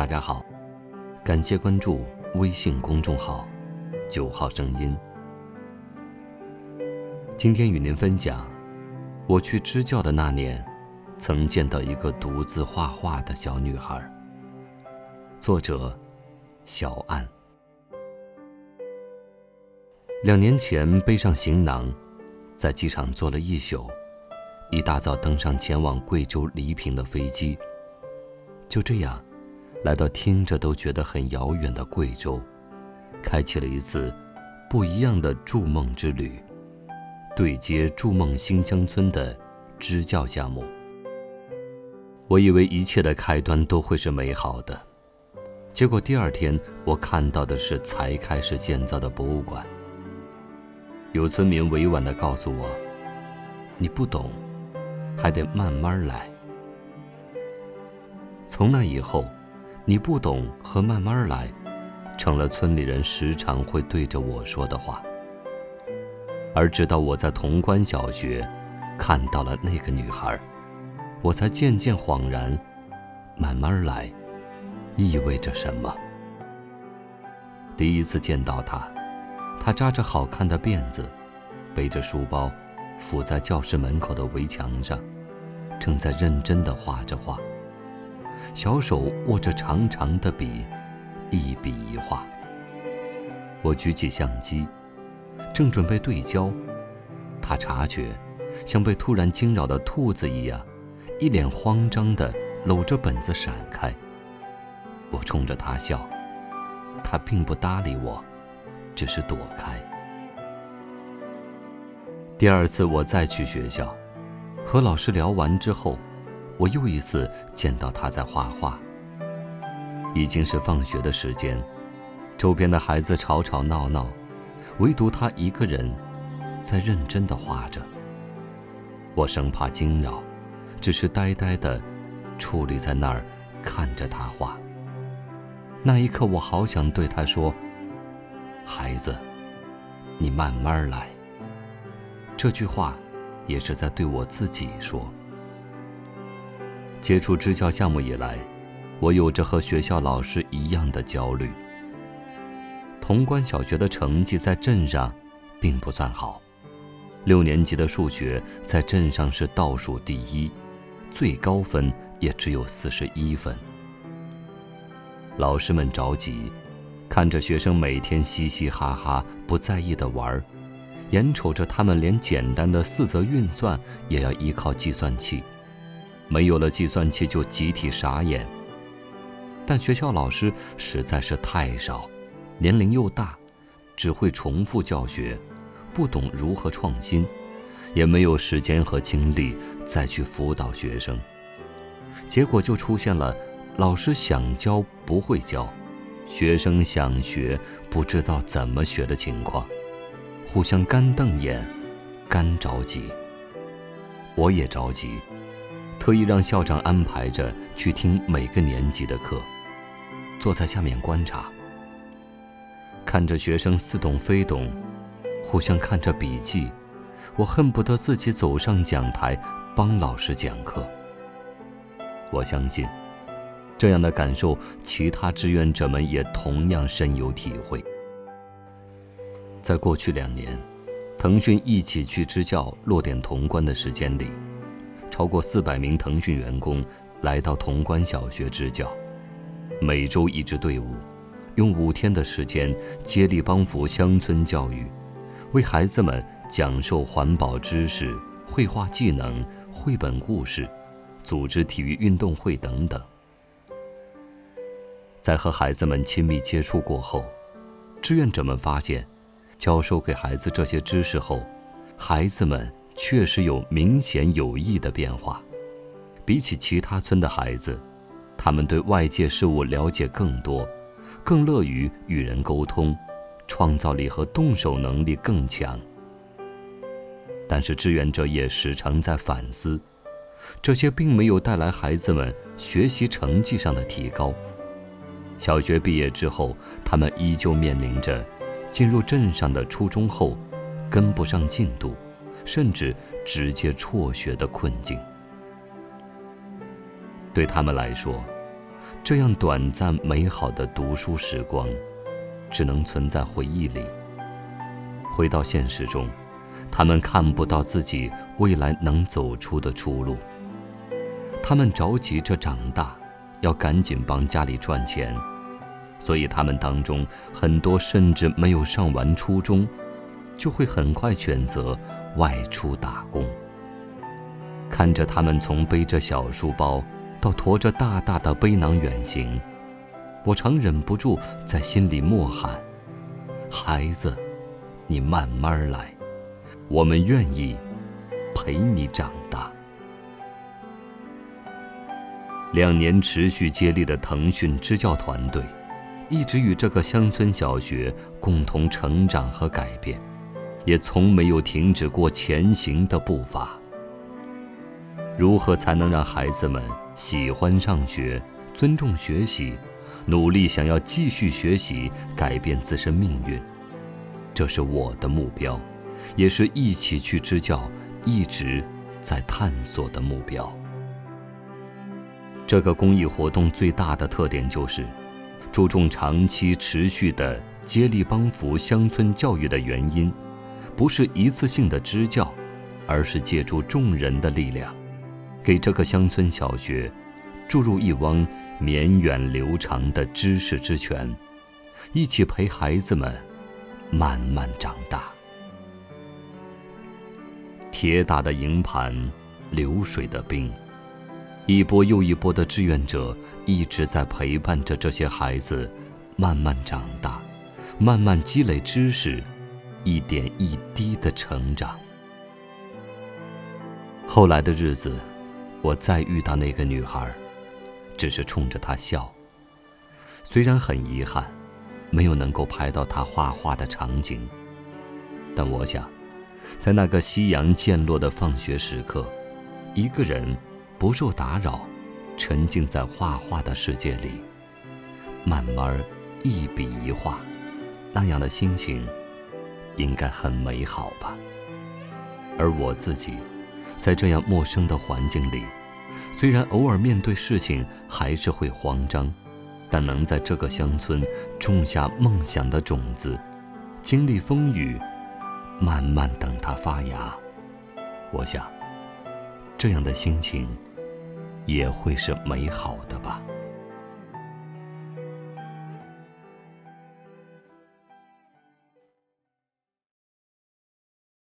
大家好，感谢关注微信公众号“九号声音”。今天与您分享，我去支教的那年，曾见到一个独自画画的小女孩。作者：小安。两年前背上行囊，在机场坐了一宿，一大早登上前往贵州黎平的飞机。就这样，来到听着都觉得很遥远的贵州，开启了一次不一样的筑梦之旅，对接筑梦新乡村的支教项目。我以为一切的开端都会是美好的，结果第二天我看到的是才开始建造的博物馆。有村民委婉地告诉我：“你不懂，还得慢慢来。”从那以后，你不懂和慢慢来，成了村里人时常会对着我说的话。而直到我在潼关小学看到了那个女孩，我才渐渐恍然，慢慢来意味着什么。第一次见到她，她扎着好看的辫子，背着书包，伏在教室门口的围墙上，正在认真地画着画。小手握着长长的笔，一笔一画。我举起相机，正准备对焦，他察觉，像被突然惊扰的兔子一样，一脸慌张地搂着本子闪开。我冲着他笑，他并不搭理我，只是躲开。第二次我再去学校，和老师聊完之后。我又一次见到他在画画。已经是放学的时间，周边的孩子吵吵闹闹，唯独他一个人在认真的画着。我生怕惊扰，只是呆呆的矗立在那儿看着他画。那一刻，我好想对他说：“孩子，你慢慢来。”这句话，也是在对我自己说。接触支教项目以来，我有着和学校老师一样的焦虑。潼关小学的成绩在镇上并不算好，六年级的数学在镇上是倒数第一，最高分也只有四十一分。老师们着急，看着学生每天嘻嘻哈哈、不在意的玩儿，眼瞅着他们连简单的四则运算也要依靠计算器。没有了计算器就集体傻眼。但学校老师实在是太少，年龄又大，只会重复教学，不懂如何创新，也没有时间和精力再去辅导学生。结果就出现了老师想教不会教，学生想学不知道怎么学的情况，互相干瞪眼，干着急。我也着急。特意让校长安排着去听每个年级的课，坐在下面观察，看着学生似懂非懂，互相看着笔记，我恨不得自己走上讲台帮老师讲课。我相信，这样的感受，其他志愿者们也同样深有体会。在过去两年，腾讯一起去支教落点潼关的时间里。超过四百名腾讯员工来到潼关小学支教，每周一支队伍，用五天的时间接力帮扶乡村教育，为孩子们讲授环保知识、绘画技能、绘本故事，组织体育运动会等等。在和孩子们亲密接触过后，志愿者们发现，教授给孩子这些知识后，孩子们。确实有明显有益的变化，比起其他村的孩子，他们对外界事物了解更多，更乐于与人沟通，创造力和动手能力更强。但是志愿者也时常在反思，这些并没有带来孩子们学习成绩上的提高。小学毕业之后，他们依旧面临着进入镇上的初中后跟不上进度。甚至直接辍学的困境，对他们来说，这样短暂美好的读书时光，只能存在回忆里。回到现实中，他们看不到自己未来能走出的出路。他们着急着长大，要赶紧帮家里赚钱，所以他们当中很多甚至没有上完初中，就会很快选择外出打工。看着他们从背着小书包到驮着大大的背囊远行，我常忍不住在心里默喊：“孩子，你慢慢来，我们愿意陪你长大。”两年持续接力的腾讯支教团队，一直与这个乡村小学共同成长和改变，也从没有停止过前行的步伐。如何才能让孩子们喜欢上学、尊重学习、努力想要继续学习、改变自身命运？这是我的目标，也是一起去支教一直在探索的目标。这个公益活动最大的特点就是，注重长期持续的接力帮扶乡村教育的原因，不是一次性的支教，而是借助众人的力量。给这个乡村小学注入一汪绵远流长的知识之泉，一起陪孩子们慢慢长大。铁打的营盘，流水的兵，一波又一波的志愿者一直在陪伴着这些孩子慢慢长大，慢慢积累知识，一点一滴的成长。后来的日子。我再遇到那个女孩，只是冲着她笑。虽然很遗憾，没有能够拍到她画画的场景，但我想，在那个夕阳渐落的放学时刻，一个人不受打扰，沉浸在画画的世界里，慢慢一笔一画，那样的心情，应该很美好吧。而我自己。在这样陌生的环境里，虽然偶尔面对事情还是会慌张，但能在这个乡村种下梦想的种子，经历风雨，慢慢等它发芽，我想，这样的心情也会是美好的吧。